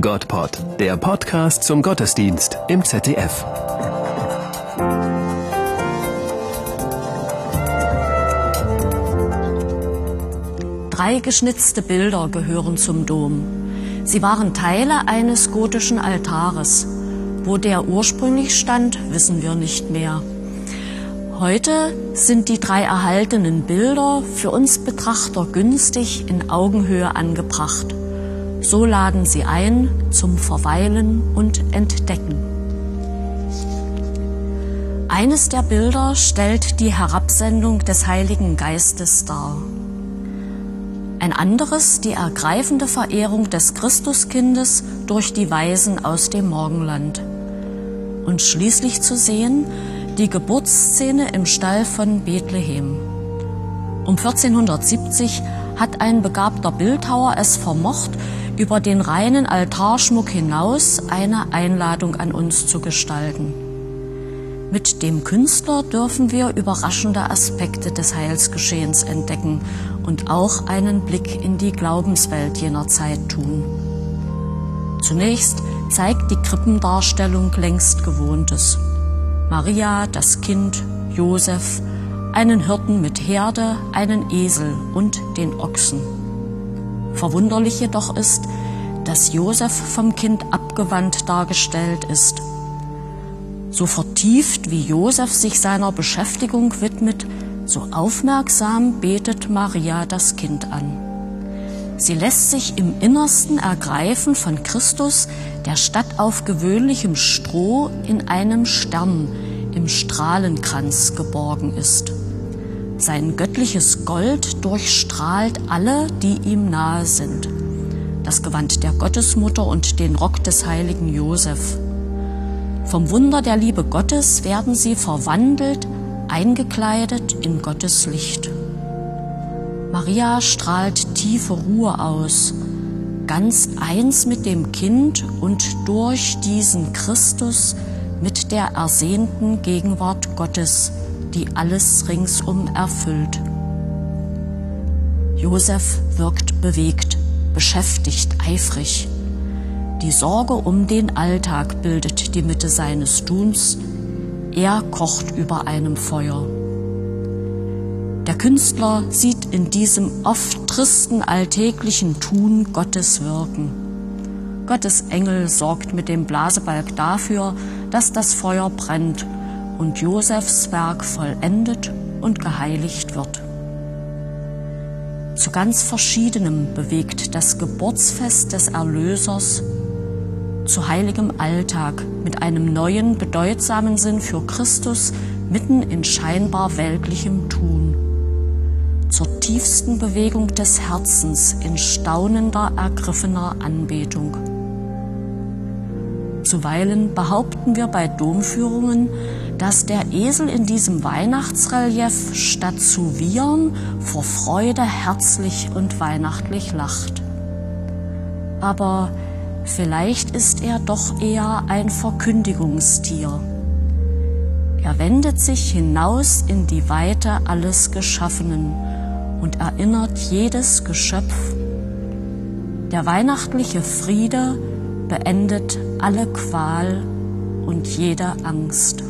Gottpod, der Podcast zum Gottesdienst im ZDF. Drei geschnitzte Bilder gehören zum Dom. Sie waren Teile eines gotischen Altares. Wo der ursprünglich stand, wissen wir nicht mehr. Heute sind die drei erhaltenen Bilder für uns Betrachter günstig in Augenhöhe angebracht. So laden sie ein zum Verweilen und Entdecken. Eines der Bilder stellt die Herabsendung des Heiligen Geistes dar. Ein anderes die ergreifende Verehrung des Christuskindes durch die Weisen aus dem Morgenland. Und schließlich zu sehen die Geburtsszene im Stall von Bethlehem. Um 1470 hat ein begabter Bildhauer es vermocht, über den reinen Altarschmuck hinaus eine Einladung an uns zu gestalten. Mit dem Künstler dürfen wir überraschende Aspekte des Heilsgeschehens entdecken und auch einen Blick in die Glaubenswelt jener Zeit tun. Zunächst zeigt die Krippendarstellung längst Gewohntes. Maria, das Kind, Josef, einen Hirten mit Herde, einen Esel und den Ochsen. Verwunderlich jedoch ist, dass Josef vom Kind abgewandt dargestellt ist. So vertieft wie Josef sich seiner Beschäftigung widmet, so aufmerksam betet Maria das Kind an. Sie lässt sich im Innersten ergreifen von Christus, der statt auf gewöhnlichem Stroh in einem Stern im Strahlenkranz geborgen ist. Sein göttliches Gold durchstrahlt alle, die ihm nahe sind. Das Gewand der Gottesmutter und den Rock des heiligen Josef. Vom Wunder der Liebe Gottes werden sie verwandelt, eingekleidet in Gottes Licht. Maria strahlt tiefe Ruhe aus, ganz eins mit dem Kind und durch diesen Christus mit der ersehnten Gegenwart Gottes, die alles ringsum erfüllt. Josef wirkt bewegt, beschäftigt, eifrig. Die Sorge um den Alltag bildet die Mitte seines Tuns. Er kocht über einem Feuer. Der Künstler sieht in diesem oft tristen alltäglichen Tun Gottes Wirken. Gottes Engel sorgt mit dem Blasebalg dafür, dass das Feuer brennt und Josefs Werk vollendet und geheiligt wird. Zu ganz verschiedenem bewegt das Geburtsfest des Erlösers zu heiligem Alltag mit einem neuen, bedeutsamen Sinn für Christus mitten in scheinbar weltlichem Tun. Zur tiefsten Bewegung des Herzens in staunender, ergriffener Anbetung. Zuweilen behaupten wir bei Domführungen, dass der Esel in diesem Weihnachtsrelief statt zu wiehern vor Freude herzlich und weihnachtlich lacht. Aber vielleicht ist er doch eher ein Verkündigungstier. Er wendet sich hinaus in die Weite alles Geschaffenen und erinnert jedes Geschöpf. Der weihnachtliche Friede beendet alle Qual und jede Angst.